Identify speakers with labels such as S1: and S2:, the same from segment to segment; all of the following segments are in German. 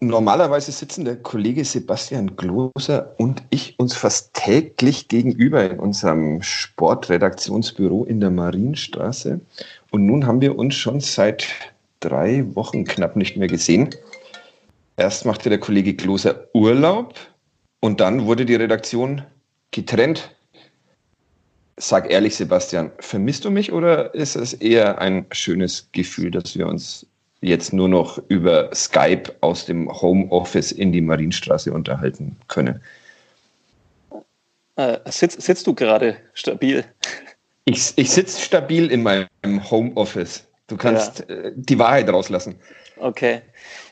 S1: Normalerweise sitzen der Kollege Sebastian Gloser und ich uns fast täglich gegenüber in unserem Sportredaktionsbüro in der Marienstraße. Und nun haben wir uns schon seit drei Wochen knapp nicht mehr gesehen. Erst machte der Kollege Gloser Urlaub und dann wurde die Redaktion getrennt. Sag ehrlich, Sebastian, vermisst du mich oder ist es eher ein schönes Gefühl, dass wir uns jetzt nur noch über Skype aus dem Homeoffice in die Marienstraße unterhalten können.
S2: Äh, sitz, sitzt du gerade stabil?
S1: Ich, ich sitze stabil in meinem Homeoffice. Du kannst ja. äh, die Wahrheit rauslassen.
S2: Okay.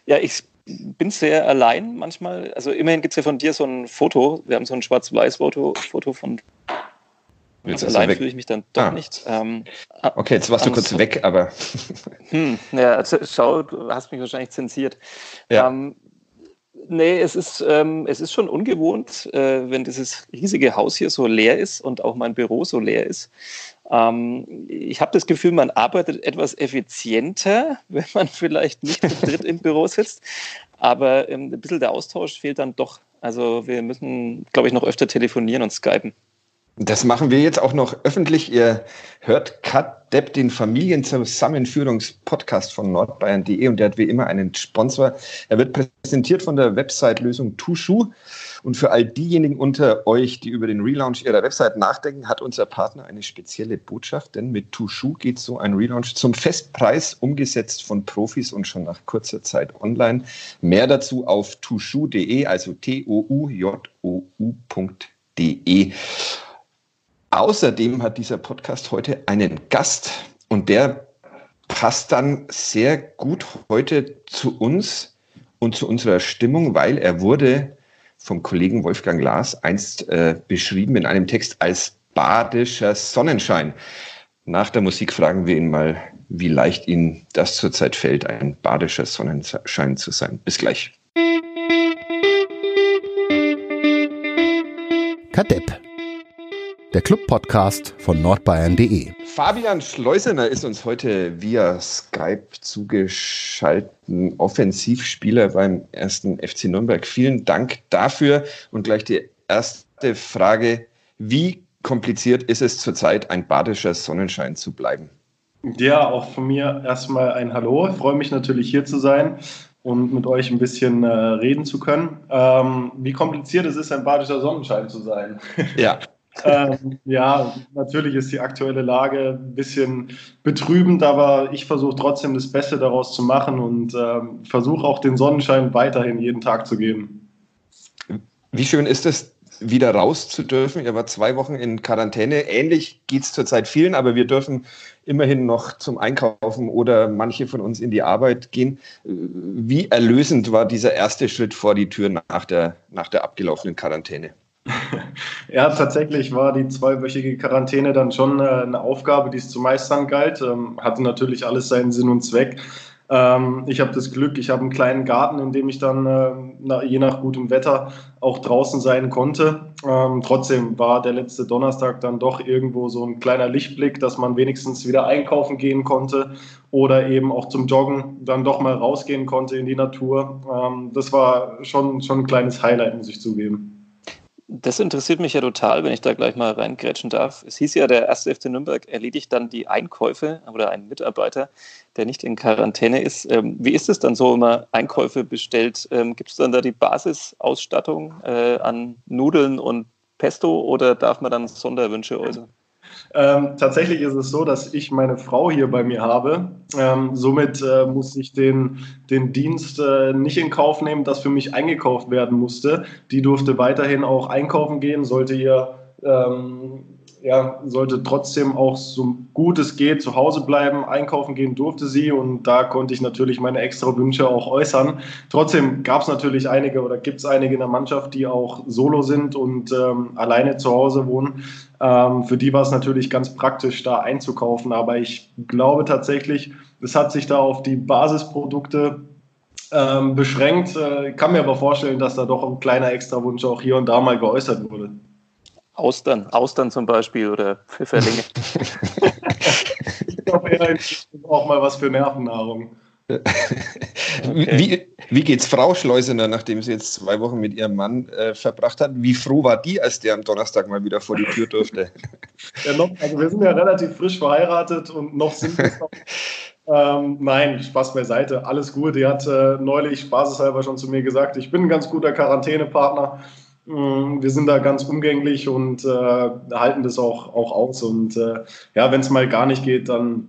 S2: Ja, ich bin sehr allein manchmal. Also immerhin gibt es ja von dir so ein Foto. Wir haben so ein Schwarz-Weiß-Foto Foto von
S1: Jetzt also allein fühle ich mich dann doch ah. nicht. Ähm, okay, jetzt warst du kurz weg, aber.
S2: hm, ja, also, schau, du hast mich wahrscheinlich zensiert. Ja. Ähm, nee, es ist, ähm, es ist schon ungewohnt, äh, wenn dieses riesige Haus hier so leer ist und auch mein Büro so leer ist. Ähm, ich habe das Gefühl, man arbeitet etwas effizienter, wenn man vielleicht nicht zu dritt im Büro sitzt. Aber ähm, ein bisschen der Austausch fehlt dann doch. Also wir müssen, glaube ich, noch öfter telefonieren und skypen.
S1: Das machen wir jetzt auch noch öffentlich. Ihr hört Kat Depp, den Familienzusammenführungspodcast von nordbayern.de und der hat wie immer einen Sponsor. Er wird präsentiert von der Website-Lösung Tushu. Und für all diejenigen unter euch, die über den Relaunch ihrer Website nachdenken, hat unser Partner eine spezielle Botschaft, denn mit Tushu geht so ein Relaunch zum Festpreis, umgesetzt von Profis und schon nach kurzer Zeit online. Mehr dazu auf tushu.de, also T-O-U-J-O-U.de. Außerdem hat dieser Podcast heute einen Gast und der passt dann sehr gut heute zu uns und zu unserer Stimmung, weil er wurde vom Kollegen Wolfgang Lars einst äh, beschrieben in einem Text als badischer Sonnenschein. Nach der Musik fragen wir ihn mal, wie leicht ihm das zurzeit fällt, ein badischer Sonnenschein zu sein. Bis gleich.
S3: Der Club-Podcast von nordbayern.de.
S1: Fabian Schleusener ist uns heute via Skype zugeschaltet, Offensivspieler beim ersten FC Nürnberg. Vielen Dank dafür. Und gleich die erste Frage. Wie kompliziert ist es zurzeit, ein badischer Sonnenschein zu bleiben?
S4: Ja, auch von mir erstmal ein Hallo. Ich freue mich natürlich hier zu sein und mit euch ein bisschen äh, reden zu können. Ähm, wie kompliziert es ist, ein badischer Sonnenschein zu sein.
S1: Ja,
S4: ähm, ja, natürlich ist die aktuelle Lage ein bisschen betrübend, aber ich versuche trotzdem das Beste daraus zu machen und ähm, versuche auch den Sonnenschein weiterhin jeden Tag zu geben.
S1: Wie schön ist es, wieder raus zu dürfen? Ihr war zwei Wochen in Quarantäne. Ähnlich geht es zurzeit vielen, aber wir dürfen immerhin noch zum Einkaufen oder manche von uns in die Arbeit gehen. Wie erlösend war dieser erste Schritt vor die Tür nach der, nach der abgelaufenen Quarantäne?
S4: Ja, tatsächlich war die zweiwöchige Quarantäne dann schon äh, eine Aufgabe, die es zu meistern galt. Ähm, hatte natürlich alles seinen Sinn und Zweck. Ähm, ich habe das Glück, ich habe einen kleinen Garten, in dem ich dann äh, je nach gutem Wetter auch draußen sein konnte. Ähm, trotzdem war der letzte Donnerstag dann doch irgendwo so ein kleiner Lichtblick, dass man wenigstens wieder einkaufen gehen konnte oder eben auch zum Joggen dann doch mal rausgehen konnte in die Natur. das war schon, schon ein kleines Highlight, muss ich zugeben.
S2: Das interessiert mich ja total, wenn ich da gleich mal reingrätschen darf. Es hieß ja, der erste FC Nürnberg erledigt dann die Einkäufe oder ein Mitarbeiter, der nicht in Quarantäne ist. Ähm, wie ist es dann so, wenn man Einkäufe bestellt? Ähm, Gibt es dann da die Basisausstattung äh, an Nudeln und Pesto oder darf man dann Sonderwünsche äußern?
S4: Ähm, tatsächlich ist es so, dass ich meine Frau hier bei mir habe. Ähm, somit äh, muss ich den, den Dienst äh, nicht in Kauf nehmen, dass für mich eingekauft werden musste. Die durfte weiterhin auch einkaufen gehen, sollte ihr ähm, ja, sollte trotzdem auch so gut es geht zu Hause bleiben. Einkaufen gehen durfte sie und da konnte ich natürlich meine extra Wünsche auch äußern. Trotzdem gab es natürlich einige oder gibt es einige in der Mannschaft, die auch solo sind und ähm, alleine zu Hause wohnen. Ähm, für die war es natürlich ganz praktisch, da einzukaufen. Aber ich glaube tatsächlich, es hat sich da auf die Basisprodukte ähm, beschränkt. Äh, kann mir aber vorstellen, dass da doch ein kleiner Extrawunsch auch hier und da mal geäußert wurde.
S2: Austern, Austern zum Beispiel oder Pfifferlinge.
S4: ich glaube eher auch mal was für Nervennahrung.
S1: Okay. Wie, wie geht's Frau Schleusener, nachdem sie jetzt zwei Wochen mit ihrem Mann äh, verbracht hat? Wie froh war die, als der am Donnerstag mal wieder vor die Tür durfte?
S4: Ja, noch, also wir sind ja relativ frisch verheiratet und noch sind wir noch. Ähm, nein, Spaß beiseite, alles gut. Die hat äh, neulich spaßeshalber schon zu mir gesagt, ich bin ein ganz guter Quarantänepartner. Mm, wir sind da ganz umgänglich und äh, halten das auch, auch aus. Und äh, ja, wenn es mal gar nicht geht, dann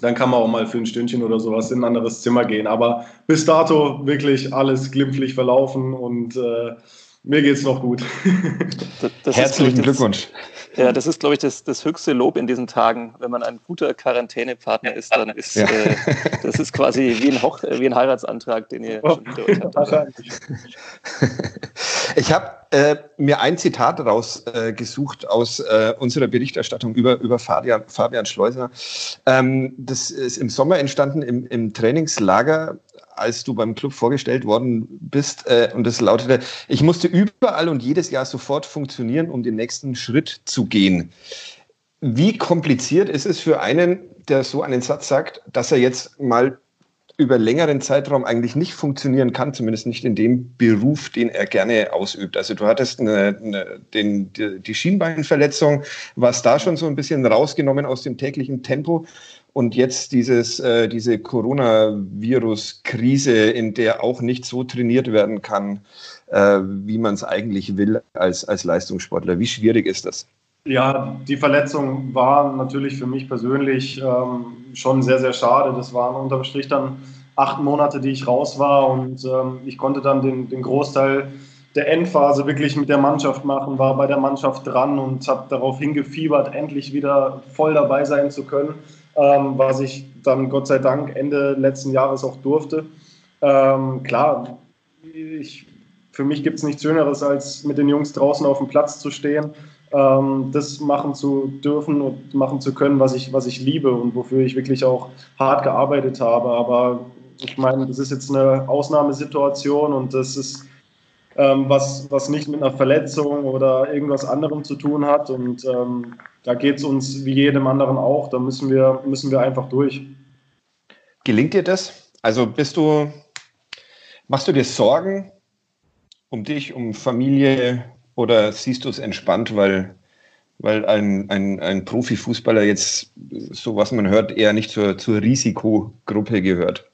S4: dann kann man auch mal für ein Stündchen oder sowas in ein anderes Zimmer gehen. Aber bis dato wirklich alles glimpflich verlaufen und äh, mir es noch gut.
S1: Das, das Herzlichen Glückwunsch.
S2: Ja, das ist, glaube ich, das, das höchste Lob in diesen Tagen. Wenn man ein guter Quarantänepartner ist, dann ist ja. äh, das ist quasi wie ein, Hoch wie ein Heiratsantrag, den ihr schon hinter euch habt.
S1: Ich habe äh, mir ein Zitat rausgesucht äh, aus äh, unserer Berichterstattung über, über Fabian, Fabian Schleuser. Ähm, das ist im Sommer entstanden im, im Trainingslager als du beim Club vorgestellt worden bist. Äh, und das lautete, ich musste überall und jedes Jahr sofort funktionieren, um den nächsten Schritt zu gehen. Wie kompliziert ist es für einen, der so einen Satz sagt, dass er jetzt mal über längeren Zeitraum eigentlich nicht funktionieren kann, zumindest nicht in dem Beruf, den er gerne ausübt. Also du hattest eine, eine, den, die, die Schienbeinverletzung, warst da schon so ein bisschen rausgenommen aus dem täglichen Tempo. Und jetzt dieses, äh, diese Coronavirus-Krise, in der auch nicht so trainiert werden kann, äh, wie man es eigentlich will als, als Leistungssportler. Wie schwierig ist das?
S4: Ja, die Verletzung war natürlich für mich persönlich ähm, schon sehr, sehr schade. Das waren unterm Strich dann acht Monate, die ich raus war und ähm, ich konnte dann den, den Großteil der Endphase wirklich mit der Mannschaft machen, war bei der Mannschaft dran und habe darauf hingefiebert, endlich wieder voll dabei sein zu können ähm, was ich dann Gott sei Dank Ende letzten Jahres auch durfte. Ähm, klar, ich, für mich gibt es nichts Schöneres, als mit den Jungs draußen auf dem Platz zu stehen, ähm, das machen zu dürfen und machen zu können, was ich, was ich liebe und wofür ich wirklich auch hart gearbeitet habe. Aber ich meine, das ist jetzt eine Ausnahmesituation und das ist ähm, was, was nicht mit einer Verletzung oder irgendwas anderem zu tun hat. Und ähm, da geht es uns wie jedem anderen auch. Da müssen wir, müssen wir einfach durch.
S1: Gelingt dir das? Also bist du, machst du dir Sorgen um dich, um Familie oder siehst du es entspannt, weil, weil ein, ein, ein Profifußballer jetzt, so was man hört, eher nicht zur, zur Risikogruppe gehört?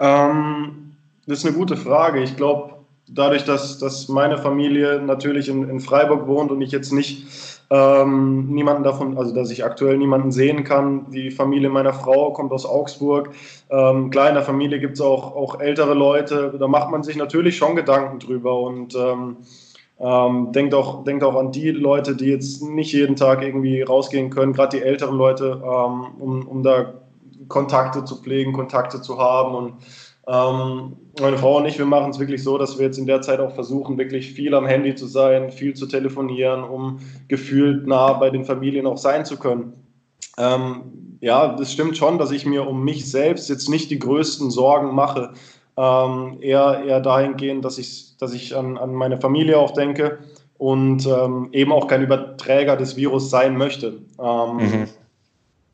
S4: Ähm, das ist eine gute Frage. Ich glaube, dadurch, dass, dass meine Familie natürlich in, in Freiburg wohnt und ich jetzt nicht ähm, niemanden davon, also dass ich aktuell niemanden sehen kann. Die Familie meiner Frau kommt aus Augsburg. Ähm, klar, in der Familie gibt es auch, auch ältere Leute. Da macht man sich natürlich schon Gedanken drüber und ähm, ähm, denkt, auch, denkt auch an die Leute, die jetzt nicht jeden Tag irgendwie rausgehen können, gerade die älteren Leute, ähm, um, um da Kontakte zu pflegen, Kontakte zu haben und ähm, meine Frau und ich, wir machen es wirklich so, dass wir jetzt in der Zeit auch versuchen, wirklich viel am Handy zu sein, viel zu telefonieren, um gefühlt nah bei den Familien auch sein zu können. Ähm, ja, das stimmt schon, dass ich mir um mich selbst jetzt nicht die größten Sorgen mache. Ähm, eher, eher dahingehend, dass ich, dass ich an, an meine Familie auch denke und ähm, eben auch kein Überträger des Virus sein möchte. Ähm, mhm.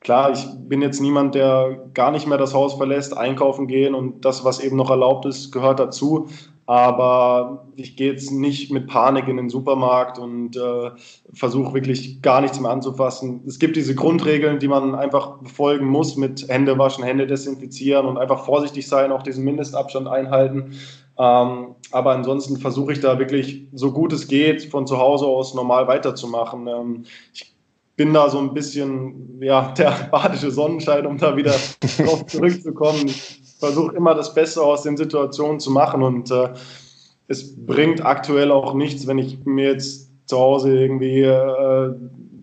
S4: Klar, ich bin jetzt niemand, der gar nicht mehr das Haus verlässt, einkaufen gehen und das, was eben noch erlaubt ist, gehört dazu. Aber ich gehe jetzt nicht mit Panik in den Supermarkt und äh, versuche wirklich gar nichts mehr anzufassen. Es gibt diese Grundregeln, die man einfach befolgen muss mit Hände waschen, Hände desinfizieren und einfach vorsichtig sein, auch diesen Mindestabstand einhalten. Ähm, aber ansonsten versuche ich da wirklich so gut es geht von zu Hause aus normal weiterzumachen. Ähm, ich bin da so ein bisschen ja, der badische Sonnenschein, um da wieder drauf zurückzukommen. Ich versuche immer das Beste aus den Situationen zu machen und äh, es bringt aktuell auch nichts, wenn ich mir jetzt zu Hause irgendwie äh,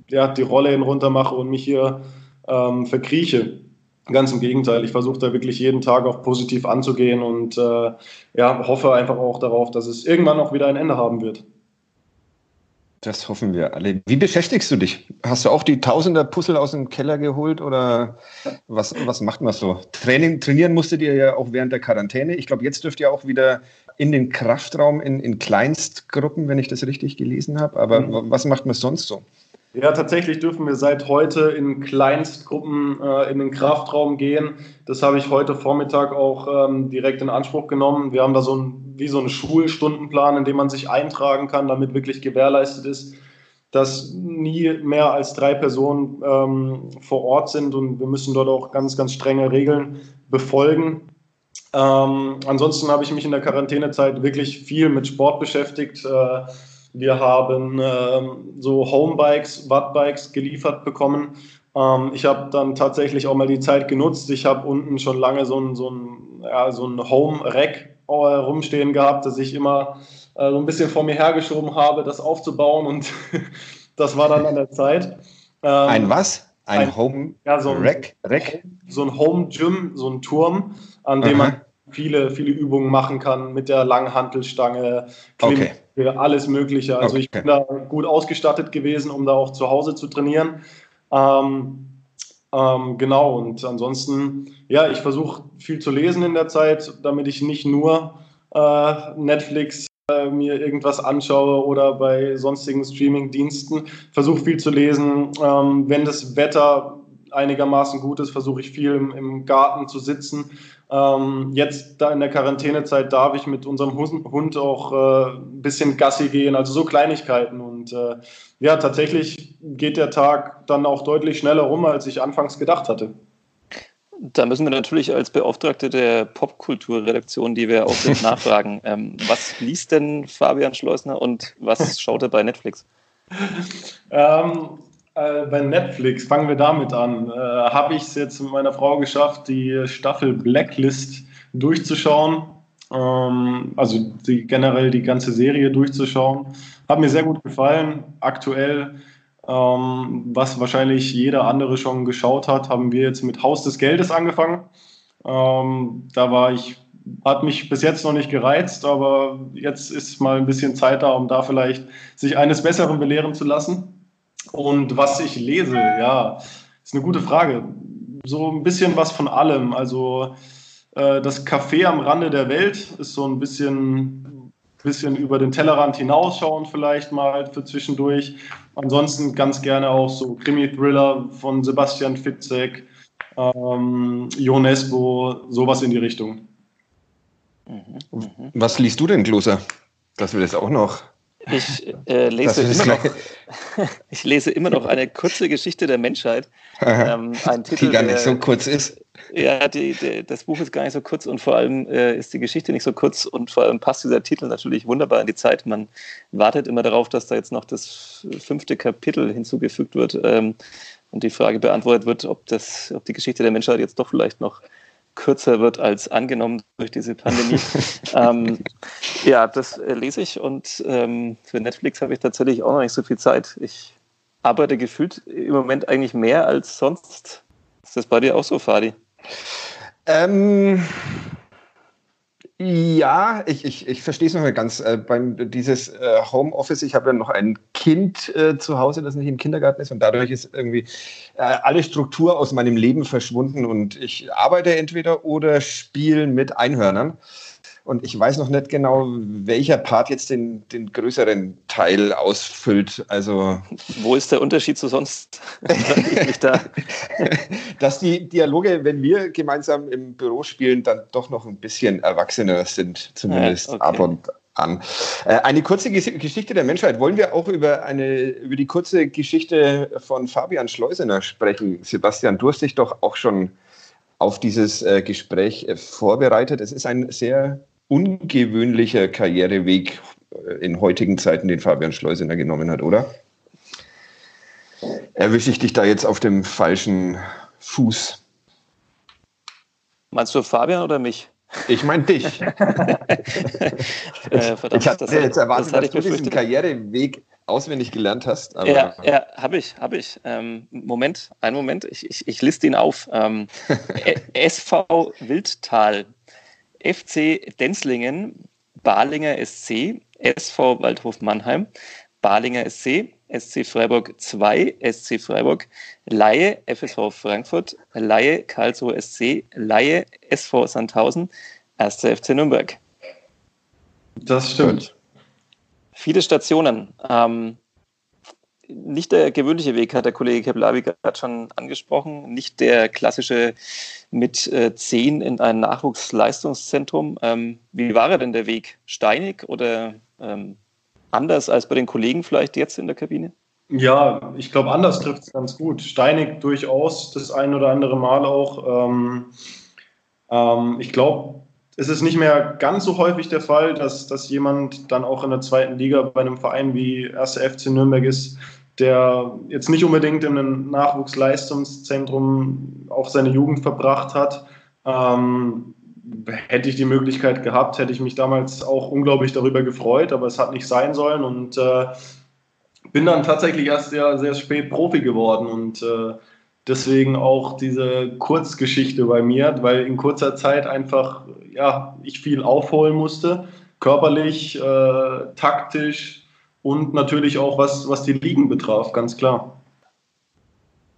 S4: ja, die Rolle runter mache und mich hier ähm, verkrieche. Ganz im Gegenteil, ich versuche da wirklich jeden Tag auch positiv anzugehen und äh, ja, hoffe einfach auch darauf, dass es irgendwann auch wieder ein Ende haben wird.
S1: Das hoffen wir alle. Wie beschäftigst du dich? Hast du auch die Tausender Puzzle aus dem Keller geholt oder was, was macht man so? Training, trainieren musstet ihr ja auch während der Quarantäne. Ich glaube, jetzt dürft ihr auch wieder in den Kraftraum in, in Kleinstgruppen, wenn ich das richtig gelesen habe. Aber mhm. was macht man sonst so?
S4: Ja, tatsächlich dürfen wir seit heute in Kleinstgruppen äh, in den Kraftraum gehen. Das habe ich heute Vormittag auch ähm, direkt in Anspruch genommen. Wir haben da so ein, wie so einen Schulstundenplan, in dem man sich eintragen kann, damit wirklich gewährleistet ist, dass nie mehr als drei Personen ähm, vor Ort sind und wir müssen dort auch ganz, ganz strenge Regeln befolgen. Ähm, ansonsten habe ich mich in der Quarantänezeit wirklich viel mit Sport beschäftigt. Äh, wir haben ähm, so Homebikes, Wattbikes geliefert bekommen. Ähm, ich habe dann tatsächlich auch mal die Zeit genutzt. Ich habe unten schon lange so ein, so ein, ja, so ein Home-Rack äh, rumstehen gehabt, das ich immer äh, so ein bisschen vor mir hergeschoben habe, das aufzubauen und das war dann an der Zeit.
S1: Ähm, ein was? Ein, ein Home
S4: ja, so ein Rack? Rack? So ein Home Gym, so ein Turm, an dem Aha. man viele, viele Übungen machen kann mit der Langhantelstange, Klimmzüge, okay. Alles Mögliche. Also okay. ich bin da gut ausgestattet gewesen, um da auch zu Hause zu trainieren. Ähm, ähm, genau, und ansonsten, ja, ich versuche viel zu lesen in der Zeit, damit ich nicht nur äh, Netflix äh, mir irgendwas anschaue oder bei sonstigen Streaming-Diensten. Versuche viel zu lesen. Ähm, wenn das Wetter einigermaßen gut ist, versuche ich viel im, im Garten zu sitzen ähm, jetzt da in der Quarantänezeit darf ich mit unserem Hund auch äh, ein bisschen Gassi gehen, also so Kleinigkeiten. Und äh, ja, tatsächlich geht der Tag dann auch deutlich schneller rum, als ich anfangs gedacht hatte.
S2: Da müssen wir natürlich als Beauftragte der Popkulturredaktion, die wir auch sind, nachfragen. Ähm, was liest denn Fabian Schleusner und was schaut er bei Netflix?
S4: ähm, äh, bei Netflix, fangen wir damit an, äh, habe ich es jetzt mit meiner Frau geschafft, die Staffel Blacklist durchzuschauen. Ähm, also die, generell die ganze Serie durchzuschauen. Hat mir sehr gut gefallen. Aktuell, ähm, was wahrscheinlich jeder andere schon geschaut hat, haben wir jetzt mit Haus des Geldes angefangen. Ähm, da war ich hat mich bis jetzt noch nicht gereizt, aber jetzt ist mal ein bisschen Zeit da, um da vielleicht sich eines Besseren belehren zu lassen. Und was ich lese, ja, ist eine gute Frage. So ein bisschen was von allem. Also äh, das Café am Rande der Welt ist so ein bisschen, bisschen über den Tellerrand hinausschauen vielleicht mal für zwischendurch. Ansonsten ganz gerne auch so Krimi-Thriller von Sebastian Fitzek, ähm, Ionesco, sowas in die Richtung.
S1: Was liest du denn, Kloser? Dass wir das auch noch
S2: ich, äh, lese immer noch, ich lese immer noch eine kurze Geschichte der Menschheit.
S1: Ähm, ein Titel, die gar nicht so kurz ist.
S2: Ja, die, die, das Buch ist gar nicht so kurz und vor allem äh, ist die Geschichte nicht so kurz und vor allem passt dieser Titel natürlich wunderbar in die Zeit. Man wartet immer darauf, dass da jetzt noch das fünfte Kapitel hinzugefügt wird ähm, und die Frage beantwortet wird, ob, das, ob die Geschichte der Menschheit jetzt doch vielleicht noch kürzer wird als angenommen durch diese Pandemie. ähm, ja, das äh, lese ich und ähm, für Netflix habe ich tatsächlich auch noch nicht so viel Zeit. Ich arbeite gefühlt im Moment eigentlich mehr als sonst. Ist das bei dir auch so, Fadi?
S1: Ähm, ja, ich, ich, ich verstehe es noch nicht ganz. Äh, beim, dieses äh, Homeoffice, ich habe ja noch ein Kind äh, zu Hause, das nicht im Kindergarten ist und dadurch ist irgendwie äh, alle Struktur aus meinem Leben verschwunden und ich arbeite entweder oder spiele mit Einhörnern. Und ich weiß noch nicht genau, welcher Part jetzt den, den größeren Teil ausfüllt. Also
S2: Wo ist der Unterschied zu sonst?
S1: da. Dass die Dialoge, wenn wir gemeinsam im Büro spielen, dann doch noch ein bisschen erwachsener sind, zumindest ja, okay. ab und an. Äh, eine kurze Geschichte der Menschheit. Wollen wir auch über, eine, über die kurze Geschichte von Fabian Schleusener sprechen? Sebastian, du hast dich doch auch schon auf dieses äh, Gespräch äh, vorbereitet. Es ist ein sehr ungewöhnlicher Karriereweg äh, in heutigen Zeiten, den Fabian Schleusener genommen hat, oder? Erwische ich dich da jetzt auf dem falschen Fuß?
S2: Meinst du Fabian oder mich?
S1: Ich meine dich. äh, verdammt, ich hatte das, jetzt erwartet, das dass du diesen Karriereweg auswendig gelernt hast.
S2: ja, ja habe ich, habe ich. Ähm, Moment, einen Moment, ich, ich, ich liste ihn auf. Ähm, SV Wildtal FC Denzlingen, Balinger SC, SV Waldhof Mannheim, Balinger SC, SC Freiburg 2, SC Freiburg, Laie FSV Frankfurt, Laie Karlsruhe SC, Laie SV Sandhausen, 1. FC Nürnberg.
S4: Das stimmt.
S2: Viele Stationen. Ähm, nicht der gewöhnliche Weg, hat der Kollege Keblavi gerade schon angesprochen. Nicht der klassische mit äh, zehn in ein Nachwuchsleistungszentrum. Ähm, wie war er denn der Weg? Steinig oder ähm, anders als bei den Kollegen vielleicht jetzt in der Kabine?
S4: Ja, ich glaube, anders trifft es ganz gut. Steinig durchaus, das ein oder andere Mal auch. Ähm, ähm, ich glaube, es ist nicht mehr ganz so häufig der Fall, dass, dass jemand dann auch in der zweiten Liga bei einem Verein wie 1. FC Nürnberg ist, der jetzt nicht unbedingt in einem Nachwuchsleistungszentrum auch seine Jugend verbracht hat. Ähm, hätte ich die Möglichkeit gehabt, hätte ich mich damals auch unglaublich darüber gefreut, aber es hat nicht sein sollen und äh, bin dann tatsächlich erst sehr, sehr spät Profi geworden und äh, deswegen auch diese Kurzgeschichte bei mir, weil in kurzer Zeit einfach ja, ich viel aufholen musste, körperlich, äh, taktisch und natürlich auch was, was die Ligen betraf, ganz klar.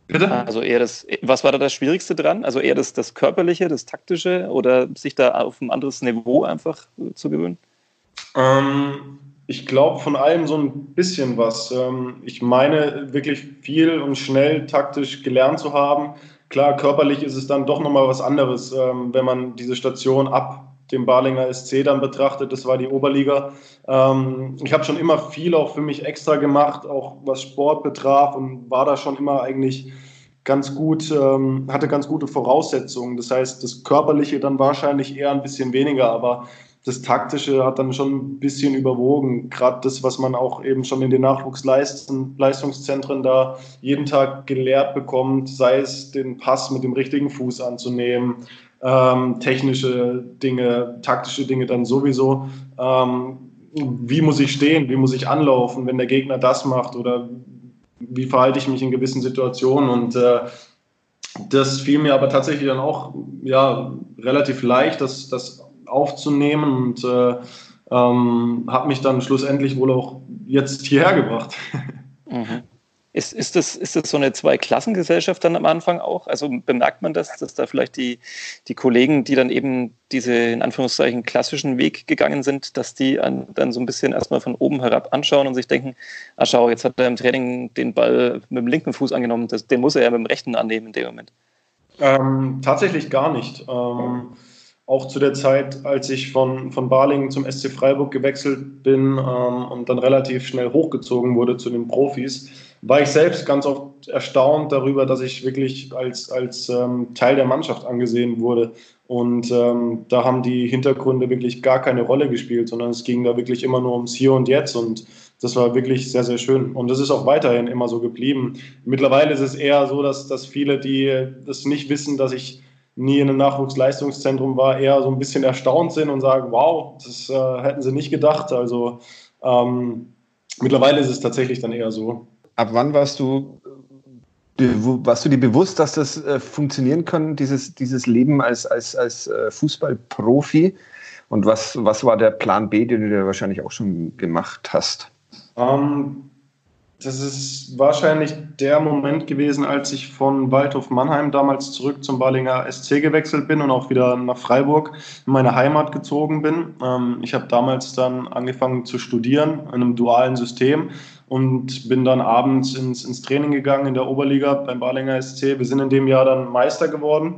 S2: Bitte? Also eher das, was war da das Schwierigste dran? Also eher das, das Körperliche, das Taktische oder sich da auf ein anderes Niveau einfach zu gewöhnen?
S4: Ähm, ich glaube von allem so ein bisschen was. Ähm, ich meine wirklich viel und schnell taktisch gelernt zu haben. Klar, körperlich ist es dann doch nochmal was anderes, ähm, wenn man diese Station ab dem Barlinger SC dann betrachtet. Das war die Oberliga. Ähm, ich habe schon immer viel auch für mich extra gemacht, auch was Sport betraf und war da schon immer eigentlich ganz gut, hatte ganz gute Voraussetzungen. Das heißt, das Körperliche dann wahrscheinlich eher ein bisschen weniger, aber das Taktische hat dann schon ein bisschen überwogen. Gerade das, was man auch eben schon in den Nachwuchsleistungszentren da jeden Tag gelehrt bekommt, sei es den Pass mit dem richtigen Fuß anzunehmen, ähm, technische Dinge, taktische Dinge dann sowieso. Ähm, wie muss ich stehen? Wie muss ich anlaufen, wenn der Gegner das macht? Oder wie verhalte ich mich in gewissen Situationen? Und äh, das fiel mir aber tatsächlich dann auch ja, relativ leicht, das, das aufzunehmen und äh, ähm, habe mich dann schlussendlich wohl auch jetzt hierher gebracht.
S2: Mhm. Ist, ist, das, ist das so eine Zweiklassengesellschaft dann am Anfang auch? Also bemerkt man das, dass da vielleicht die, die Kollegen, die dann eben diese in Anführungszeichen klassischen Weg gegangen sind, dass die an, dann so ein bisschen erstmal von oben herab anschauen und sich denken, ah schau, jetzt hat er im Training den Ball mit dem linken Fuß angenommen, das, den muss er ja mit dem rechten annehmen in dem Moment.
S4: Ähm, tatsächlich gar nicht. Ähm, auch zu der Zeit, als ich von, von Balingen zum SC Freiburg gewechselt bin ähm, und dann relativ schnell hochgezogen wurde zu den Profis, war ich selbst ganz oft erstaunt darüber, dass ich wirklich als, als ähm, Teil der Mannschaft angesehen wurde. Und ähm, da haben die Hintergründe wirklich gar keine Rolle gespielt, sondern es ging da wirklich immer nur ums Hier und Jetzt. Und das war wirklich sehr, sehr schön. Und das ist auch weiterhin immer so geblieben. Mittlerweile ist es eher so, dass, dass viele, die das nicht wissen, dass ich nie in einem Nachwuchsleistungszentrum war, eher so ein bisschen erstaunt sind und sagen, wow, das äh, hätten sie nicht gedacht. Also ähm, mittlerweile ist es tatsächlich dann eher so.
S1: Ab wann warst du, warst du dir bewusst, dass das äh, funktionieren kann, dieses, dieses Leben als, als, als äh, Fußballprofi? Und was, was war der Plan B, den du dir wahrscheinlich auch schon gemacht hast?
S4: Ähm, das ist wahrscheinlich der Moment gewesen, als ich von Waldhof Mannheim damals zurück zum Ballinger SC gewechselt bin und auch wieder nach Freiburg in meine Heimat gezogen bin. Ähm, ich habe damals dann angefangen zu studieren in einem dualen System und bin dann abends ins, ins Training gegangen in der Oberliga beim Ballinger SC. Wir sind in dem Jahr dann Meister geworden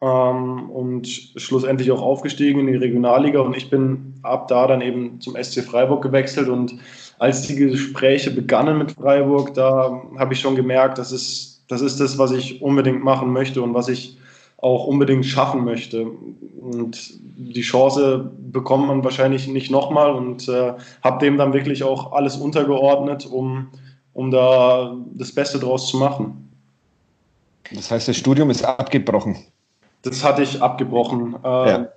S4: ähm, und schlussendlich auch aufgestiegen in die Regionalliga und ich bin ab da dann eben zum SC Freiburg gewechselt und als die Gespräche begannen mit Freiburg, da habe ich schon gemerkt, das ist, das ist das, was ich unbedingt machen möchte und was ich auch unbedingt schaffen möchte. Und die Chance bekommt man wahrscheinlich nicht nochmal und äh, habe dem dann wirklich auch alles untergeordnet, um, um da das Beste draus zu machen.
S1: Das heißt, das Studium ist abgebrochen.
S4: Das hatte ich abgebrochen. Äh, ja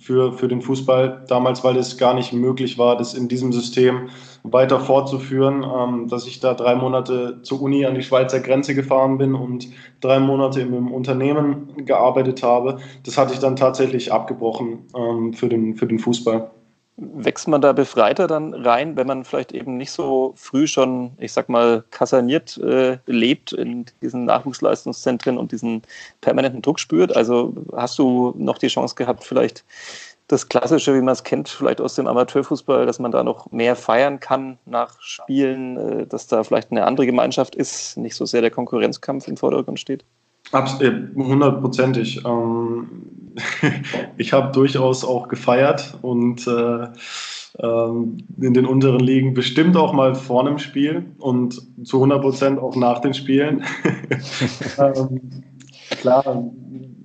S4: für, für den Fußball damals, weil es gar nicht möglich war, das in diesem System weiter fortzuführen, ähm, dass ich da drei Monate zur Uni an die Schweizer Grenze gefahren bin und drei Monate im Unternehmen gearbeitet habe. Das hatte ich dann tatsächlich abgebrochen ähm, für, den, für den Fußball.
S2: Wächst man da befreiter dann rein, wenn man vielleicht eben nicht so früh schon, ich sag mal, kaserniert äh, lebt in diesen Nachwuchsleistungszentren und diesen permanenten Druck spürt? Also hast du noch die Chance gehabt, vielleicht das Klassische, wie man es kennt, vielleicht aus dem Amateurfußball, dass man da noch mehr feiern kann nach Spielen, äh, dass da vielleicht eine andere Gemeinschaft ist, nicht so sehr der Konkurrenzkampf im Vordergrund steht?
S4: Äh, hundertprozentig. Ähm, ich habe durchaus auch gefeiert und äh, ähm, in den unteren Ligen bestimmt auch mal vor einem Spiel und zu 100 Prozent auch nach den Spielen. ähm, klar,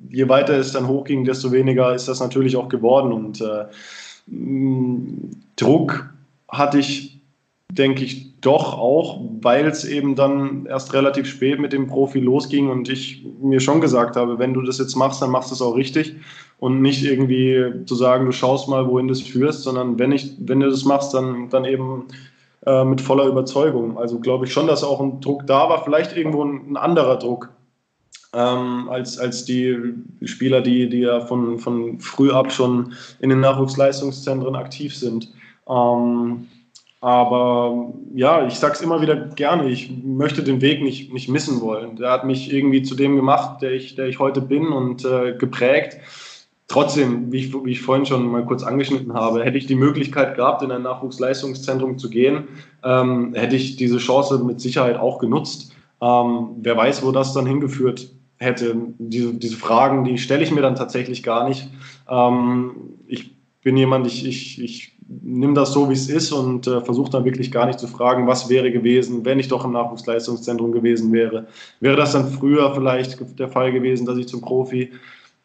S4: je weiter es dann hochging, desto weniger ist das natürlich auch geworden. Und äh, Druck hatte ich, denke ich, doch auch, weil es eben dann erst relativ spät mit dem Profi losging und ich mir schon gesagt habe, wenn du das jetzt machst, dann machst du es auch richtig und nicht irgendwie zu sagen, du schaust mal, wohin du es führst, sondern wenn, ich, wenn du das machst, dann, dann eben äh, mit voller Überzeugung. Also glaube ich schon, dass auch ein Druck da war, vielleicht irgendwo ein, ein anderer Druck ähm, als, als die Spieler, die, die ja von, von früh ab schon in den Nachwuchsleistungszentren aktiv sind. Ähm, aber ja, ich sage es immer wieder gerne, ich möchte den Weg nicht, nicht missen wollen. Der hat mich irgendwie zu dem gemacht, der ich, der ich heute bin und äh, geprägt. Trotzdem, wie ich, wie ich vorhin schon mal kurz angeschnitten habe, hätte ich die Möglichkeit gehabt, in ein Nachwuchsleistungszentrum zu gehen, ähm, hätte ich diese Chance mit Sicherheit auch genutzt. Ähm, wer weiß, wo das dann hingeführt hätte. Diese, diese Fragen, die stelle ich mir dann tatsächlich gar nicht. Ähm, ich bin jemand, ich, ich, ich nehme das so, wie es ist und äh, versuche dann wirklich gar nicht zu fragen, was wäre gewesen, wenn ich doch im Nachwuchsleistungszentrum gewesen wäre. Wäre das dann früher vielleicht der Fall gewesen, dass ich zum Profi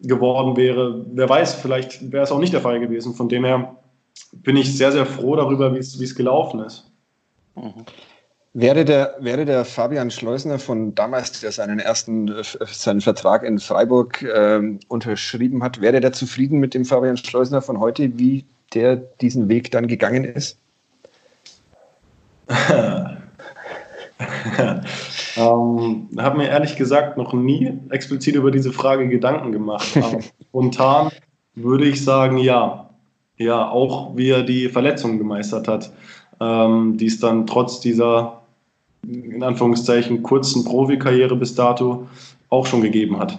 S4: geworden wäre? Wer weiß, vielleicht wäre es auch nicht der Fall gewesen. Von dem her bin ich sehr, sehr froh darüber, wie es gelaufen ist.
S1: Mhm. Wäre der, wäre der Fabian Schleusner von damals, der seinen ersten äh, seinen Vertrag in Freiburg äh, unterschrieben hat, wäre der zufrieden mit dem Fabian Schleusner von heute, wie der diesen Weg dann gegangen ist?
S4: ähm, habe mir ehrlich gesagt noch nie explizit über diese Frage Gedanken gemacht. Aber spontan würde ich sagen, ja. Ja, auch wie er die Verletzung gemeistert hat, ähm, die es dann trotz dieser in Anführungszeichen kurzen Profikarriere bis dato auch schon gegeben hat.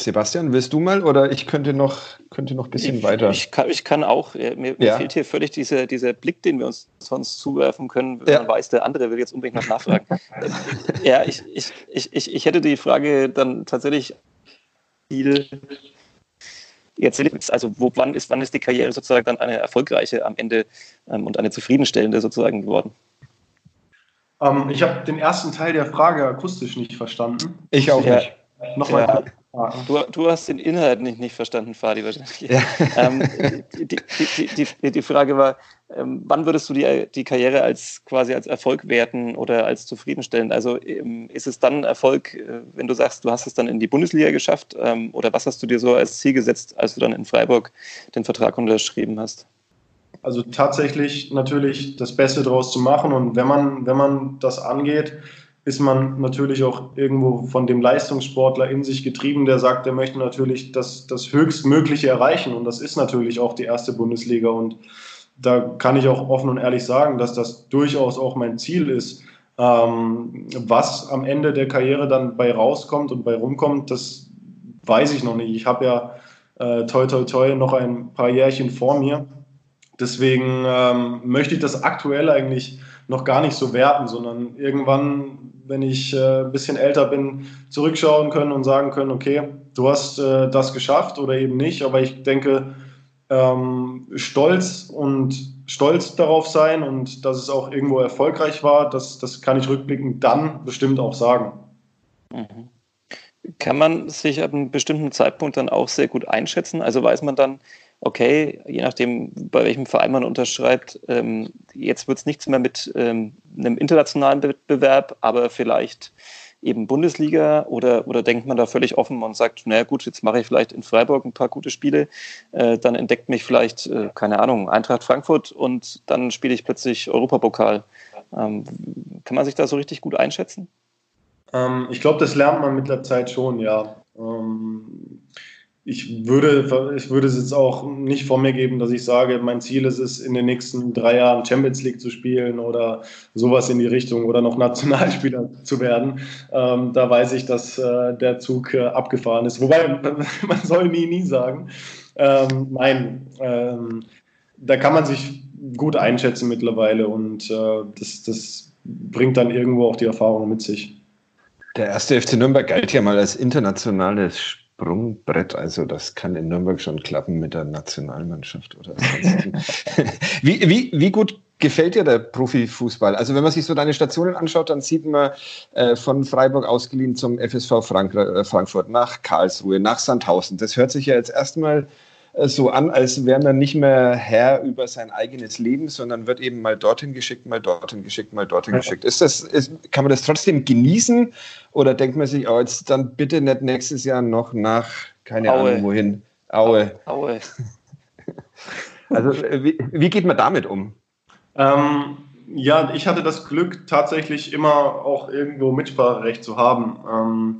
S1: Sebastian, willst du mal oder ich könnte noch, könnte noch ein bisschen
S2: ich,
S1: weiter?
S2: Ich kann, ich kann auch. Mir, mir ja. fehlt hier völlig dieser, dieser Blick, den wir uns sonst zuwerfen können, wenn ja. man weiß, der andere will jetzt unbedingt noch nachfragen. ja, ich, ich, ich, ich hätte die Frage dann tatsächlich viel jetzt also wo, wann, ist, wann ist die Karriere sozusagen dann eine erfolgreiche am Ende ähm, und eine zufriedenstellende sozusagen geworden?
S4: Ähm, ich habe den ersten Teil der Frage akustisch nicht verstanden.
S1: Ich auch ja. nicht.
S4: Nochmal. Ja.
S2: Du, du, hast den Inhalt nicht, nicht verstanden, Fadi, wahrscheinlich. Ja. Ähm, die, die, die, die, Frage war, ähm, wann würdest du die, die Karriere als quasi als Erfolg werten oder als zufriedenstellend? Also ähm, ist es dann Erfolg, äh, wenn du sagst, du hast es dann in die Bundesliga geschafft? Ähm, oder was hast du dir so als Ziel gesetzt, als du dann in Freiburg den Vertrag unterschrieben hast?
S4: Also tatsächlich natürlich das Beste daraus zu machen und wenn man, wenn man das angeht, ist man natürlich auch irgendwo von dem Leistungssportler in sich getrieben, der sagt, er möchte natürlich das, das Höchstmögliche erreichen. Und das ist natürlich auch die erste Bundesliga. Und da kann ich auch offen und ehrlich sagen, dass das durchaus auch mein Ziel ist. Ähm, was am Ende der Karriere dann bei rauskommt und bei rumkommt, das weiß ich noch nicht. Ich habe ja äh, toi toi toi noch ein paar Jährchen vor mir. Deswegen ähm, möchte ich das aktuell eigentlich noch gar nicht so werten, sondern irgendwann wenn ich äh, ein bisschen älter bin, zurückschauen können und sagen können, okay, du hast äh, das geschafft oder eben nicht. Aber ich denke, ähm, stolz und stolz darauf sein und dass es auch irgendwo erfolgreich war, das, das kann ich rückblickend dann bestimmt auch sagen.
S2: Mhm. Kann man sich ab einem bestimmten Zeitpunkt dann auch sehr gut einschätzen? Also weiß man dann, okay, je nachdem, bei welchem Verein man unterschreibt, ähm, jetzt wird es nichts mehr mit ähm, einem internationalen Wettbewerb, aber vielleicht eben Bundesliga oder, oder denkt man da völlig offen und sagt, naja gut, jetzt mache ich vielleicht in Freiburg ein paar gute Spiele, äh, dann entdeckt mich vielleicht, äh, keine Ahnung, Eintracht Frankfurt und dann spiele ich plötzlich Europapokal. Ähm, kann man sich da so richtig gut einschätzen?
S4: Ähm, ich glaube, das lernt man mit der Zeit schon, ja. Ich würde, ich würde es jetzt auch nicht vor mir geben, dass ich sage, mein Ziel ist es, in den nächsten drei Jahren Champions League zu spielen oder sowas in die Richtung oder noch Nationalspieler zu werden. Ähm, da weiß ich, dass äh, der Zug äh, abgefahren ist. Wobei, man soll nie, nie sagen. Ähm, nein, ähm, da kann man sich gut einschätzen mittlerweile und äh, das, das bringt dann irgendwo auch die Erfahrung mit sich.
S1: Der erste FC Nürnberg galt ja mal als internationales Sprungbrett. Also das kann in Nürnberg schon klappen mit der Nationalmannschaft oder wie, wie, wie gut gefällt dir der Profifußball? Also wenn man sich so deine Stationen anschaut, dann sieht man äh, von Freiburg ausgeliehen zum FSV Frank äh, Frankfurt nach Karlsruhe, nach Sandhausen. Das hört sich ja jetzt erstmal so an, als wäre man nicht mehr Herr über sein eigenes Leben, sondern wird eben mal dorthin geschickt, mal dorthin geschickt, mal dorthin geschickt. Ist das, ist, kann man das trotzdem genießen oder denkt man sich, oh, jetzt dann bitte nicht nächstes Jahr noch nach, keine Aue. Ahnung wohin, Aue. Aue. Also wie, wie, geht man damit um?
S4: Ähm, ja, ich hatte das Glück, tatsächlich immer auch irgendwo Mitspracherecht zu haben. Ähm,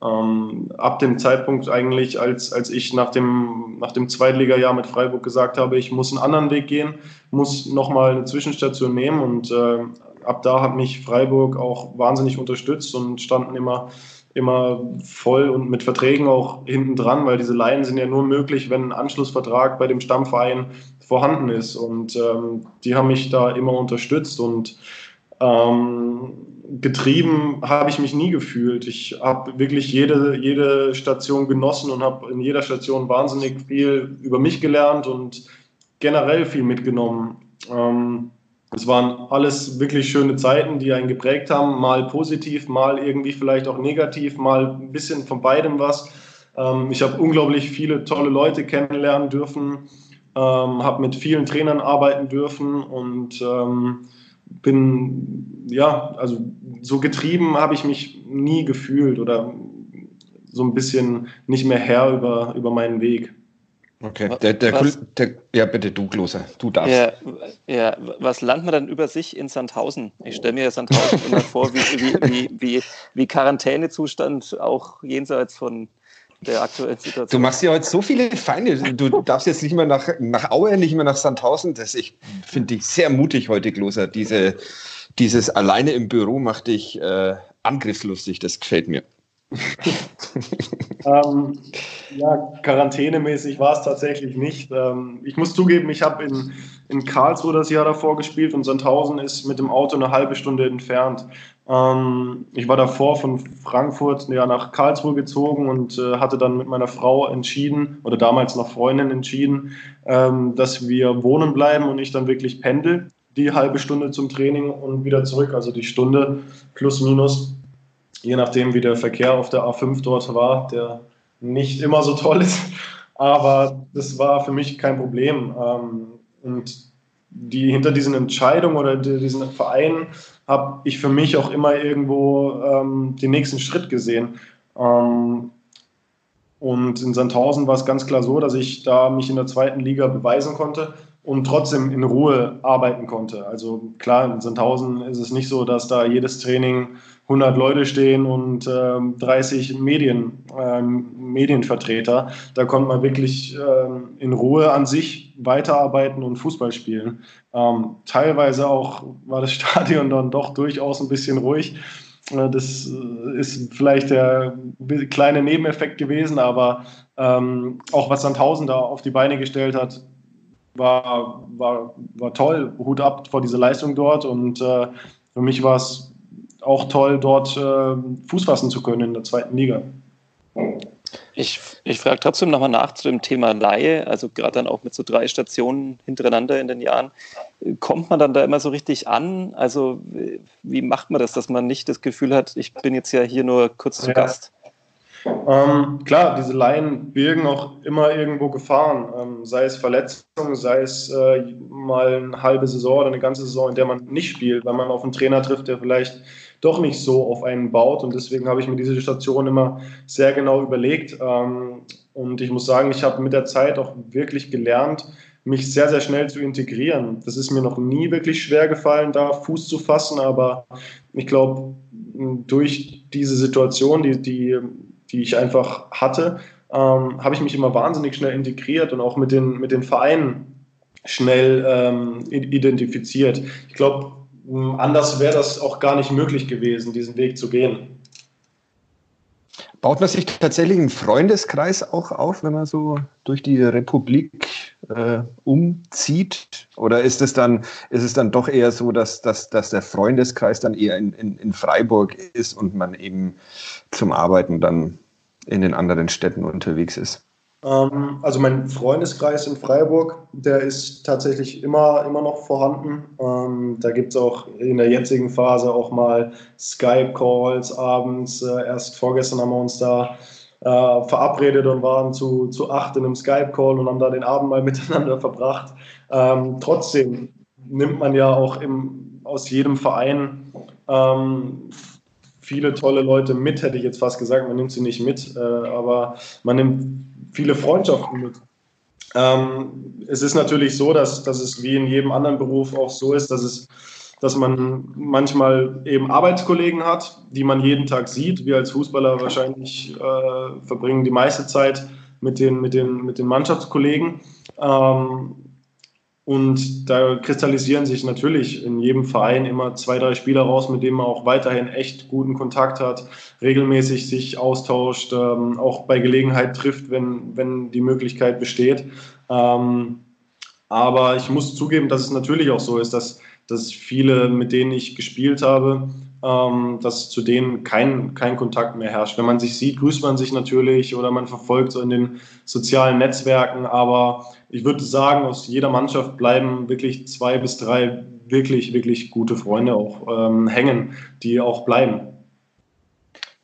S4: ähm, ab dem Zeitpunkt eigentlich, als, als ich nach dem, nach dem Zweitliga-Jahr mit Freiburg gesagt habe, ich muss einen anderen Weg gehen, muss nochmal eine Zwischenstation nehmen. Und äh, ab da hat mich Freiburg auch wahnsinnig unterstützt und standen immer, immer voll und mit Verträgen auch hinten dran, weil diese Laien sind ja nur möglich, wenn ein Anschlussvertrag bei dem Stammverein vorhanden ist. Und ähm, die haben mich da immer unterstützt und ähm, getrieben habe ich mich nie gefühlt. Ich habe wirklich jede, jede Station genossen und habe in jeder Station wahnsinnig viel über mich gelernt und generell viel mitgenommen. Ähm, es waren alles wirklich schöne Zeiten, die einen geprägt haben, mal positiv, mal irgendwie vielleicht auch negativ, mal ein bisschen von beidem was. Ähm, ich habe unglaublich viele tolle Leute kennenlernen dürfen, ähm, habe mit vielen Trainern arbeiten dürfen und ähm, bin, ja, also so getrieben habe ich mich nie gefühlt oder so ein bisschen nicht mehr Herr über, über meinen Weg.
S1: Okay, der, der, der, ja bitte du, Klose, du darfst.
S2: Ja, ja, was lernt man dann über sich in Sandhausen? Ich stelle mir Sandhausen immer vor, wie, wie, wie, wie, wie Quarantänezustand auch jenseits von der aktuellen Situation.
S1: Du machst ja heute so viele Feinde. Du darfst jetzt nicht mehr nach, nach Aue, nicht mehr nach Sandhausen. Das ich finde dich sehr mutig heute, Gloser. Diese, dieses alleine im Büro macht dich äh, angriffslustig. Das gefällt mir.
S4: ähm, ja, quarantänemäßig war es tatsächlich nicht. Ähm, ich muss zugeben, ich habe in, in Karlsruhe das Jahr davor gespielt und Sandhausen ist mit dem Auto eine halbe Stunde entfernt. Ähm, ich war davor von Frankfurt ja, nach Karlsruhe gezogen und äh, hatte dann mit meiner Frau entschieden, oder damals noch Freundin entschieden, ähm, dass wir wohnen bleiben und ich dann wirklich pendel, die halbe Stunde zum Training und wieder zurück, also die Stunde plus minus, je nachdem wie der Verkehr auf der A5 dort war, der nicht immer so toll ist. Aber das war für mich kein Problem. Ähm, und die hinter diesen Entscheidungen oder diesen Vereinen habe ich für mich auch immer irgendwo ähm, den nächsten Schritt gesehen. Ähm, und in Sandhausen war es ganz klar so, dass ich da mich in der zweiten Liga beweisen konnte und trotzdem in Ruhe arbeiten konnte. Also klar, in Sandhausen ist es nicht so, dass da jedes Training 100 Leute stehen und ähm, 30 Medien, ähm, Medienvertreter. Da konnte man wirklich ähm, in Ruhe an sich weiterarbeiten und Fußball spielen. Ähm, teilweise auch war das Stadion dann doch durchaus ein bisschen ruhig. Äh, das äh, ist vielleicht der kleine Nebeneffekt gewesen, aber ähm, auch was Sandhausen da auf die Beine gestellt hat, war, war, war toll. Hut ab vor dieser Leistung dort und äh, für mich war es auch toll, dort äh, Fuß fassen zu können in der zweiten Liga.
S2: Ich, ich frage trotzdem nochmal nach zu dem Thema Laie, also gerade dann auch mit so drei Stationen hintereinander in den Jahren. Kommt man dann da immer so richtig an? Also wie macht man das, dass man nicht das Gefühl hat, ich bin jetzt ja hier nur kurz zu ja. Gast?
S4: Ähm, klar, diese Laien birgen auch immer irgendwo Gefahren, ähm, sei es Verletzungen, sei es äh, mal eine halbe Saison oder eine ganze Saison, in der man nicht spielt, weil man auf einen Trainer trifft, der vielleicht doch nicht so auf einen baut. Und deswegen habe ich mir diese Station immer sehr genau überlegt. Ähm, und ich muss sagen, ich habe mit der Zeit auch wirklich gelernt, mich sehr, sehr schnell zu integrieren. Das ist mir noch nie wirklich schwer gefallen, da Fuß zu fassen, aber ich glaube, durch diese Situation, die, die, die ich einfach hatte, ähm, habe ich mich immer wahnsinnig schnell integriert und auch mit den, mit den Vereinen schnell ähm, identifiziert. Ich glaube, anders wäre das auch gar nicht möglich gewesen, diesen Weg zu gehen.
S1: Baut man sich tatsächlich einen Freundeskreis auch auf, wenn man so durch die Republik äh, umzieht? Oder ist es dann, ist es dann doch eher so, dass, dass, dass der Freundeskreis dann eher in, in, in Freiburg ist und man eben zum Arbeiten dann in den anderen Städten unterwegs ist?
S4: Ähm, also mein Freundeskreis in Freiburg, der ist tatsächlich immer, immer noch vorhanden. Ähm, da gibt es auch in der jetzigen Phase auch mal Skype-Calls abends. Äh, erst vorgestern haben wir uns da äh, verabredet und waren zu, zu acht in einem Skype-Call und haben da den Abend mal miteinander verbracht. Ähm, trotzdem nimmt man ja auch im, aus jedem Verein ähm, viele tolle Leute mit, hätte ich jetzt fast gesagt. Man nimmt sie nicht mit, äh, aber man nimmt viele Freundschaften mit. Ähm, es ist natürlich so, dass, dass es wie in jedem anderen Beruf auch so ist, dass es dass man manchmal eben Arbeitskollegen hat, die man jeden Tag sieht. Wir als Fußballer wahrscheinlich äh, verbringen die meiste Zeit mit den, mit den, mit den Mannschaftskollegen. Ähm, und da kristallisieren sich natürlich in jedem Verein immer zwei, drei Spieler raus, mit denen man auch weiterhin echt guten Kontakt hat, regelmäßig sich austauscht, ähm, auch bei Gelegenheit trifft, wenn, wenn die Möglichkeit besteht. Ähm, aber ich muss zugeben, dass es natürlich auch so ist, dass, dass viele, mit denen ich gespielt habe, ähm, dass zu denen kein, kein Kontakt mehr herrscht. Wenn man sich sieht, grüßt man sich natürlich oder man verfolgt so in den sozialen Netzwerken, aber ich würde sagen, aus jeder Mannschaft bleiben wirklich zwei bis drei wirklich, wirklich gute Freunde auch ähm, hängen, die auch bleiben.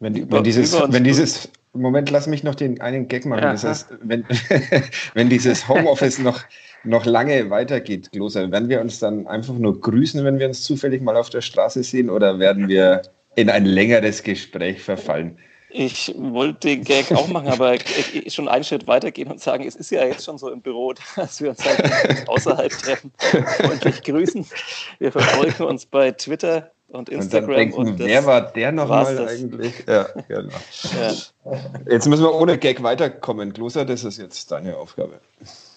S1: Wenn, wenn, dieses, wenn dieses, Moment, lass mich noch den einen Gag machen. Ja. Das heißt, wenn, wenn dieses Homeoffice noch, noch lange weitergeht, Gloser, werden wir uns dann einfach nur grüßen, wenn wir uns zufällig mal auf der Straße sehen oder werden wir in ein längeres Gespräch verfallen?
S2: Ich wollte den Gag auch machen, aber schon einen Schritt weitergehen und sagen, es ist ja jetzt schon so im Büro, dass wir uns halt außerhalb treffen, freundlich grüßen. Wir verfolgen uns bei Twitter und Instagram. Und, denken,
S1: und wer war der nochmal eigentlich? Ja, genau. Ja. Jetzt müssen wir ohne Gag weiterkommen. Gloser, das ist jetzt deine Aufgabe.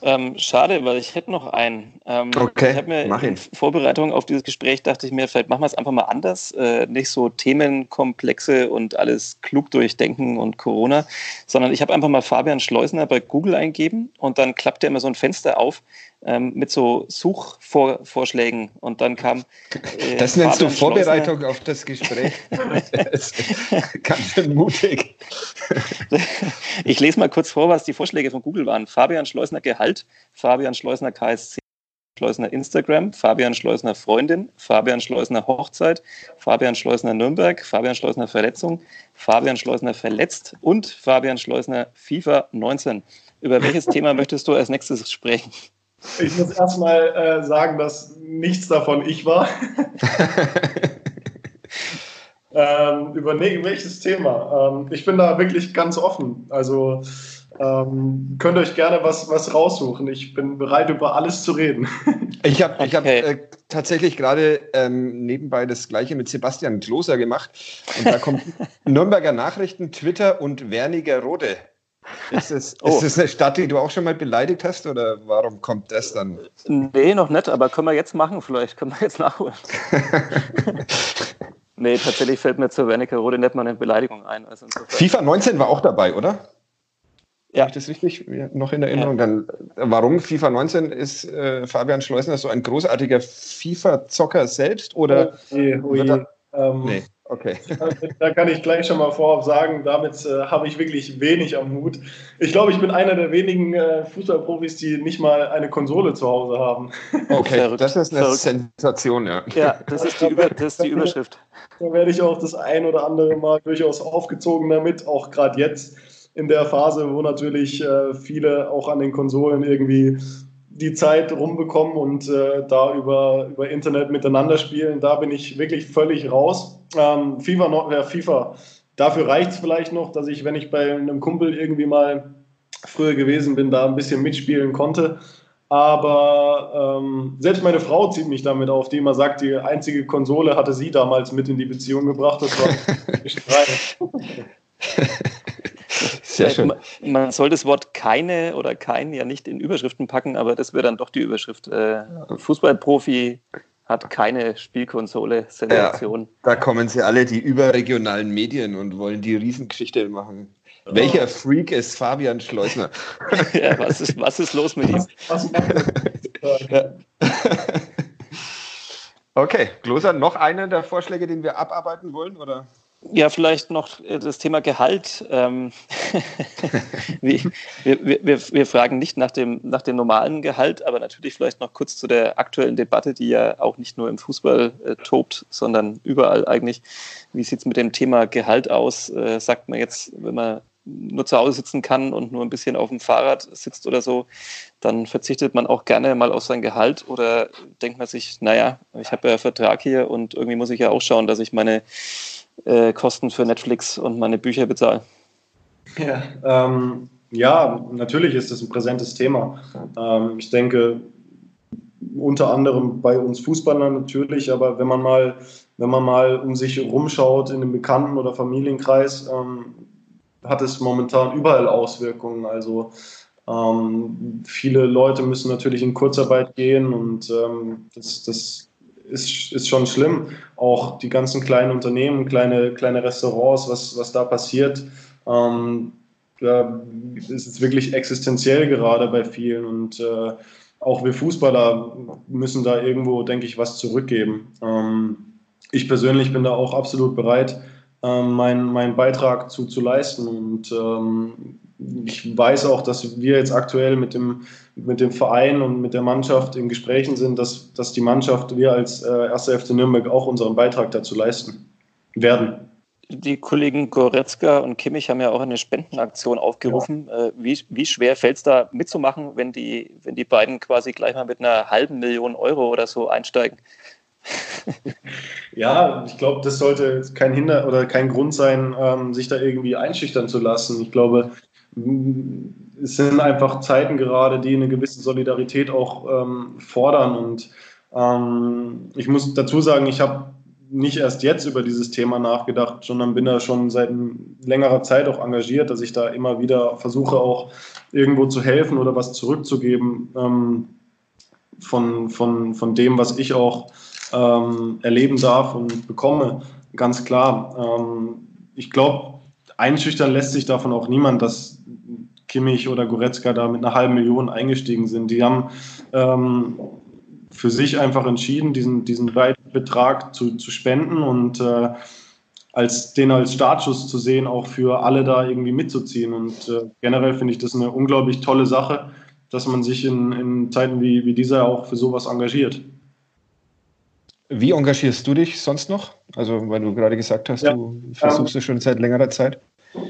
S2: Ähm, schade, weil ich hätte noch einen. Ähm, okay, ich habe mir in Vorbereitung auf dieses Gespräch dachte ich mir, vielleicht machen wir es einfach mal anders. Äh, nicht so Themenkomplexe und alles klug durchdenken und Corona, sondern ich habe einfach mal Fabian Schleusner bei Google eingeben und dann klappt er immer so ein Fenster auf ähm, mit so Suchvorschlägen und dann kam.
S1: Äh, das nennst Fabian du Vorbereitung auf das Gespräch. das ganz schön mutig.
S2: ich lese mal kurz vor, was die Vorschläge von Google waren. Fabian Schleusner Gehalt, Fabian Schleusner KSC. Schleusner Instagram, Fabian Schleusner Freundin, Fabian Schleusner Hochzeit, Fabian Schleusner Nürnberg, Fabian Schleusner Verletzung, Fabian Schleusner verletzt und Fabian Schleusner FIFA 19. Über welches Thema möchtest du als nächstes sprechen?
S4: Ich muss erstmal äh, sagen, dass nichts davon ich war. ähm, überlegen, welches Thema. Ähm, ich bin da wirklich ganz offen. Also ähm, könnt euch gerne was, was raussuchen. Ich bin bereit, über alles zu reden.
S1: ich habe ich hab, äh, tatsächlich gerade ähm, nebenbei das gleiche mit Sebastian Kloser gemacht. Und da kommt Nürnberger Nachrichten, Twitter und Werniger Rode. Ist es, oh. ist es eine Stadt, die du auch schon mal beleidigt hast oder warum kommt das dann?
S2: Nee, noch nicht, aber können wir jetzt machen, vielleicht können wir jetzt nachholen. nee, tatsächlich fällt mir zur Werniger Rode nicht mal eine Beleidigung ein. Also
S1: FIFA 19 war auch dabei, oder? Ja. Habe ich das richtig noch in Erinnerung? Ja. Dann, warum FIFA 19 ist äh, Fabian Schleusner so ein großartiger FIFA-Zocker selbst? Oder
S4: oh je, oh je. Ähm, nee. Okay. Da kann ich gleich schon mal vorab sagen, damit äh, habe ich wirklich wenig am Hut. Ich glaube, ich bin einer der wenigen äh, Fußballprofis, die nicht mal eine Konsole zu Hause haben.
S1: Okay, Verrückt. das ist eine Verrückt. Sensation, ja.
S2: Ja, das ist, die Über, das ist die Überschrift.
S4: Da werde ich auch das ein oder andere Mal durchaus aufgezogen damit, auch gerade jetzt in der Phase, wo natürlich äh, viele auch an den Konsolen irgendwie die Zeit rumbekommen und äh, da über, über Internet miteinander spielen, da bin ich wirklich völlig raus. Ähm, FIFA, noch, ja, FIFA, dafür reicht es vielleicht noch, dass ich, wenn ich bei einem Kumpel irgendwie mal früher gewesen bin, da ein bisschen mitspielen konnte. Aber ähm, selbst meine Frau zieht mich damit auf, die immer sagt, die einzige Konsole hatte sie damals mit in die Beziehung gebracht. Das war
S2: Sehr schön. Man soll das Wort keine oder kein ja nicht in Überschriften packen, aber das wäre dann doch die Überschrift. Äh, Fußballprofi hat keine Spielkonsole, Sensation. Ja,
S1: da kommen sie alle, die überregionalen Medien und wollen die Riesengeschichte machen. Oh. Welcher Freak ist Fabian Schleusner?
S2: ja, was ist, was ist los mit ihm?
S1: okay, Gloser, noch einer der Vorschläge, den wir abarbeiten wollen? Oder?
S2: Ja, vielleicht noch äh, das Thema Gehalt. Ähm, wir, wir, wir, wir, fragen nicht nach dem, nach dem normalen Gehalt, aber natürlich vielleicht noch kurz zu der aktuellen Debatte, die ja auch nicht nur im Fußball äh, tobt, sondern überall eigentlich. Wie sieht es mit dem Thema Gehalt aus? Äh, sagt man jetzt, wenn man nur zu Hause sitzen kann und nur ein bisschen auf dem Fahrrad sitzt oder so, dann verzichtet man auch gerne mal auf sein Gehalt oder denkt man sich, naja, ich habe ja einen Vertrag hier und irgendwie muss ich ja auch schauen, dass ich meine äh, Kosten für Netflix und meine Bücher bezahle.
S4: Ja, ähm, ja, natürlich ist das ein präsentes Thema. Ähm, ich denke, unter anderem bei uns Fußballern natürlich, aber wenn man mal, wenn man mal um sich rumschaut in einem Bekannten- oder Familienkreis, ähm, hat es momentan überall Auswirkungen. Also ähm, viele Leute müssen natürlich in Kurzarbeit gehen und ähm, das, das ist, ist schon schlimm. Auch die ganzen kleinen Unternehmen, kleine, kleine Restaurants, was, was da passiert, ähm, da ist es wirklich existenziell gerade bei vielen. Und äh, auch wir Fußballer müssen da irgendwo, denke ich, was zurückgeben. Ähm, ich persönlich bin da auch absolut bereit, ähm, meinen, meinen Beitrag zu, zu leisten. Und ähm, ich weiß auch, dass wir jetzt aktuell mit dem, mit dem Verein und mit der Mannschaft in Gesprächen sind, dass, dass die Mannschaft, wir als äh, 1. FC Nürnberg auch unseren Beitrag dazu leisten werden.
S2: Die Kollegen Goretzka und Kimmich haben ja auch eine Spendenaktion aufgerufen. Ja. Äh, wie, wie schwer fällt es da mitzumachen, wenn die, wenn die beiden quasi gleich mal mit einer halben Million Euro oder so einsteigen?
S4: ja, ich glaube, das sollte kein Hinder oder kein Grund sein, ähm, sich da irgendwie einschüchtern zu lassen. Ich glaube, es sind einfach Zeiten gerade, die eine gewisse Solidarität auch ähm, fordern. Und ähm, ich muss dazu sagen, ich habe nicht erst jetzt über dieses Thema nachgedacht, sondern bin da schon seit längerer Zeit auch engagiert, dass ich da immer wieder versuche, auch irgendwo zu helfen oder was zurückzugeben ähm, von, von, von dem, was ich auch ähm, erleben darf und bekomme. Ganz klar. Ähm, ich glaube, einschüchtern lässt sich davon auch niemand, dass Kimmich oder Goretzka da mit einer halben Million eingestiegen sind. Die haben ähm, für sich einfach entschieden, diesen, diesen Betrag zu, zu spenden und äh, als den als Startschuss zu sehen, auch für alle da irgendwie mitzuziehen. Und äh, generell finde ich das eine unglaublich tolle Sache, dass man sich in, in Zeiten wie, wie dieser auch für sowas engagiert.
S1: Wie engagierst du dich sonst noch? Also, weil du gerade gesagt hast, ja, du versuchst es schon seit längerer Zeit.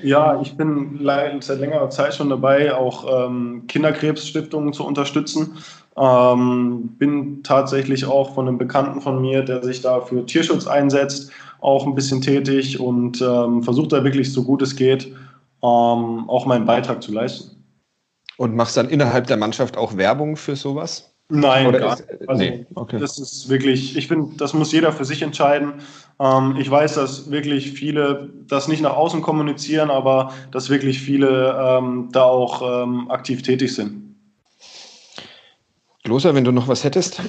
S4: Ja, ich bin seit längerer Zeit schon dabei, auch ähm, Kinderkrebsstiftungen zu unterstützen. Ähm, bin tatsächlich auch von einem Bekannten von mir, der sich da für Tierschutz einsetzt, auch ein bisschen tätig und ähm, versuche da wirklich so gut es geht, ähm, auch meinen Beitrag zu leisten.
S1: Und machst dann innerhalb der Mannschaft auch Werbung für sowas?
S4: Nein, Oder gar nicht. Also, nee. okay. Das ist wirklich, ich finde, das muss jeder für sich entscheiden. Ähm, ich weiß, dass wirklich viele das nicht nach außen kommunizieren, aber dass wirklich viele ähm, da auch ähm, aktiv tätig sind.
S1: Loser, wenn du noch was hättest?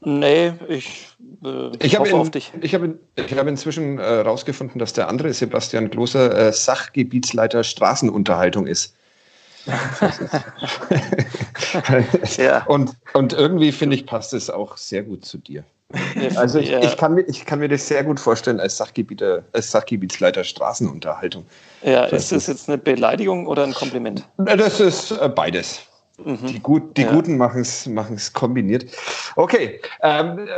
S2: Nee, ich,
S1: äh, ich hoffe in, auf dich. Ich habe ich hab inzwischen herausgefunden, äh, dass der andere Sebastian Gloser äh, Sachgebietsleiter Straßenunterhaltung ist. Ja. und, und irgendwie finde ich, passt es auch sehr gut zu dir. Also ich, ja. ich, kann mir, ich kann mir das sehr gut vorstellen als, Sachgebieter, als Sachgebietsleiter Straßenunterhaltung.
S2: Ja, das ist das jetzt eine Beleidigung oder ein Kompliment?
S1: Das ist äh, beides. Mhm. Die, gut, die ja. Guten machen es kombiniert. Okay, ähm,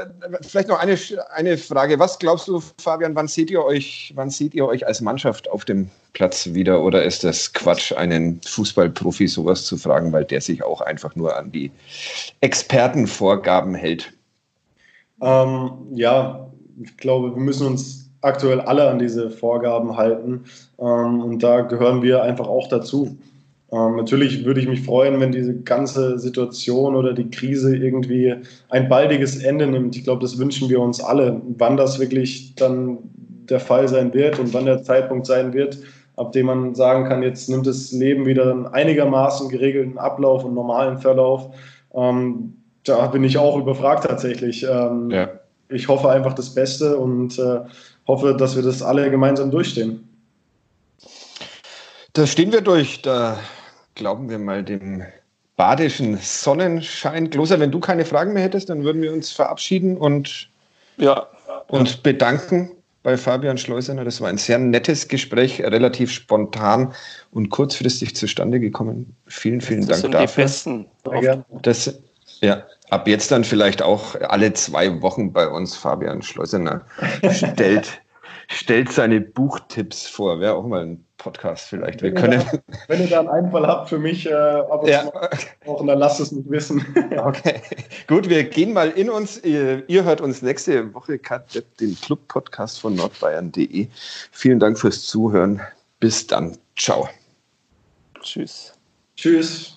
S1: vielleicht noch eine, eine Frage. Was glaubst du, Fabian, wann seht ihr euch, wann seht ihr euch als Mannschaft auf dem Platz wieder? Oder ist das Quatsch, einen Fußballprofi sowas zu fragen, weil der sich auch einfach nur an die Expertenvorgaben hält?
S4: Ähm, ja, ich glaube, wir müssen uns aktuell alle an diese Vorgaben halten. Ähm, und da gehören wir einfach auch dazu. Ähm, natürlich würde ich mich freuen, wenn diese ganze Situation oder die Krise irgendwie ein baldiges Ende nimmt. Ich glaube, das wünschen wir uns alle. Wann das wirklich dann der Fall sein wird und wann der Zeitpunkt sein wird, ab dem man sagen kann, jetzt nimmt das Leben wieder einen einigermaßen geregelten Ablauf und normalen Verlauf. Ähm, da bin ich auch überfragt tatsächlich. Ähm, ja. Ich hoffe einfach das Beste und äh, hoffe, dass wir das alle gemeinsam durchstehen.
S1: Da stehen wir durch. Da glauben wir mal dem badischen Sonnenschein. Gloser, wenn du keine Fragen mehr hättest, dann würden wir uns verabschieden und ja, uns bedanken bei Fabian Schleusener. Das war ein sehr nettes Gespräch, relativ spontan und kurzfristig zustande gekommen. Vielen, vielen das Dank dafür. Die besten. Das, ja, ab jetzt dann vielleicht auch alle zwei Wochen bei uns Fabian Schleusener stellt, stellt seine Buchtipps vor. Wäre auch mal ein Podcast vielleicht. Wir wenn, können
S4: ihr da, wenn ihr da einen Einfall habt für mich, äh, ab und ja. zu dann lasst es mich wissen.
S1: okay, gut, wir gehen mal in uns. Ihr, ihr hört uns nächste Woche den Club-Podcast von nordbayern.de. Vielen Dank fürs Zuhören. Bis dann. Ciao.
S2: Tschüss.
S4: Tschüss.